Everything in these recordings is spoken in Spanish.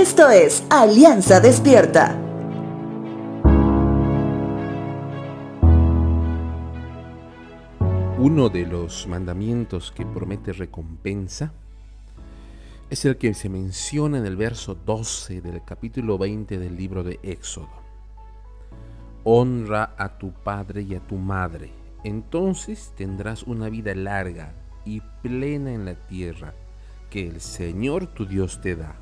Esto es Alianza Despierta. Uno de los mandamientos que promete recompensa es el que se menciona en el verso 12 del capítulo 20 del libro de Éxodo. Honra a tu padre y a tu madre, entonces tendrás una vida larga y plena en la tierra que el Señor tu Dios te da.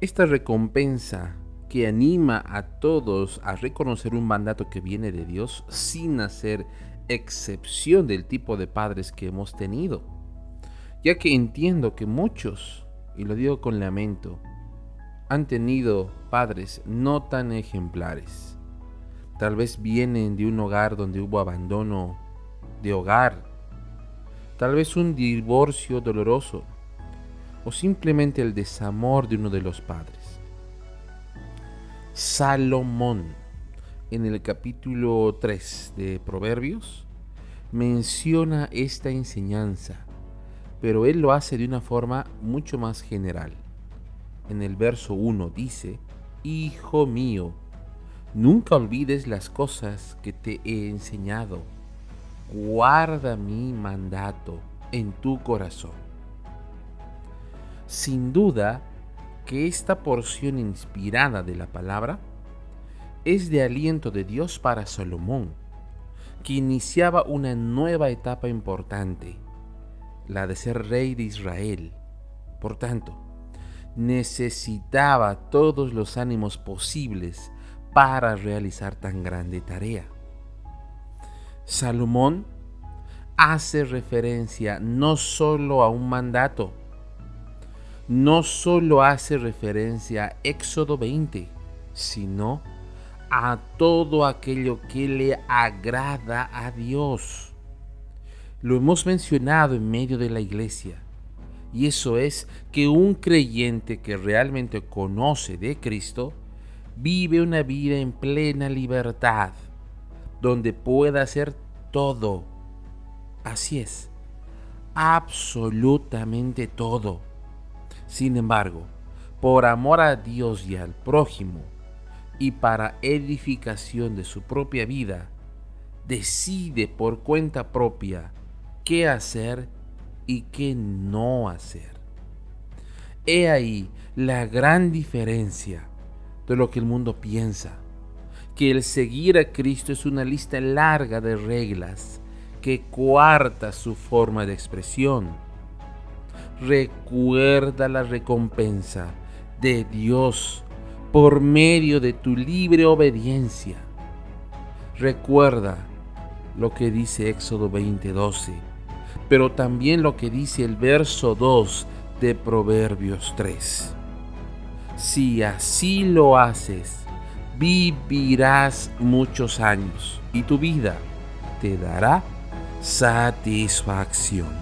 Esta recompensa que anima a todos a reconocer un mandato que viene de Dios sin hacer excepción del tipo de padres que hemos tenido, ya que entiendo que muchos, y lo digo con lamento, han tenido padres no tan ejemplares. Tal vez vienen de un hogar donde hubo abandono de hogar, tal vez un divorcio doloroso o simplemente el desamor de uno de los padres. Salomón en el capítulo 3 de Proverbios menciona esta enseñanza, pero él lo hace de una forma mucho más general. En el verso 1 dice, Hijo mío, nunca olvides las cosas que te he enseñado. Guarda mi mandato en tu corazón. Sin duda que esta porción inspirada de la palabra es de aliento de Dios para Salomón, que iniciaba una nueva etapa importante, la de ser rey de Israel. Por tanto, necesitaba todos los ánimos posibles para realizar tan grande tarea. Salomón hace referencia no solo a un mandato, no solo hace referencia a Éxodo 20, sino a todo aquello que le agrada a Dios. Lo hemos mencionado en medio de la iglesia. Y eso es que un creyente que realmente conoce de Cristo vive una vida en plena libertad, donde pueda hacer todo. Así es, absolutamente todo. Sin embargo, por amor a Dios y al prójimo, y para edificación de su propia vida, decide por cuenta propia qué hacer y qué no hacer. He ahí la gran diferencia de lo que el mundo piensa, que el seguir a Cristo es una lista larga de reglas que cuarta su forma de expresión. Recuerda la recompensa de Dios por medio de tu libre obediencia. Recuerda lo que dice Éxodo 20:12, pero también lo que dice el verso 2 de Proverbios 3. Si así lo haces, vivirás muchos años y tu vida te dará satisfacción.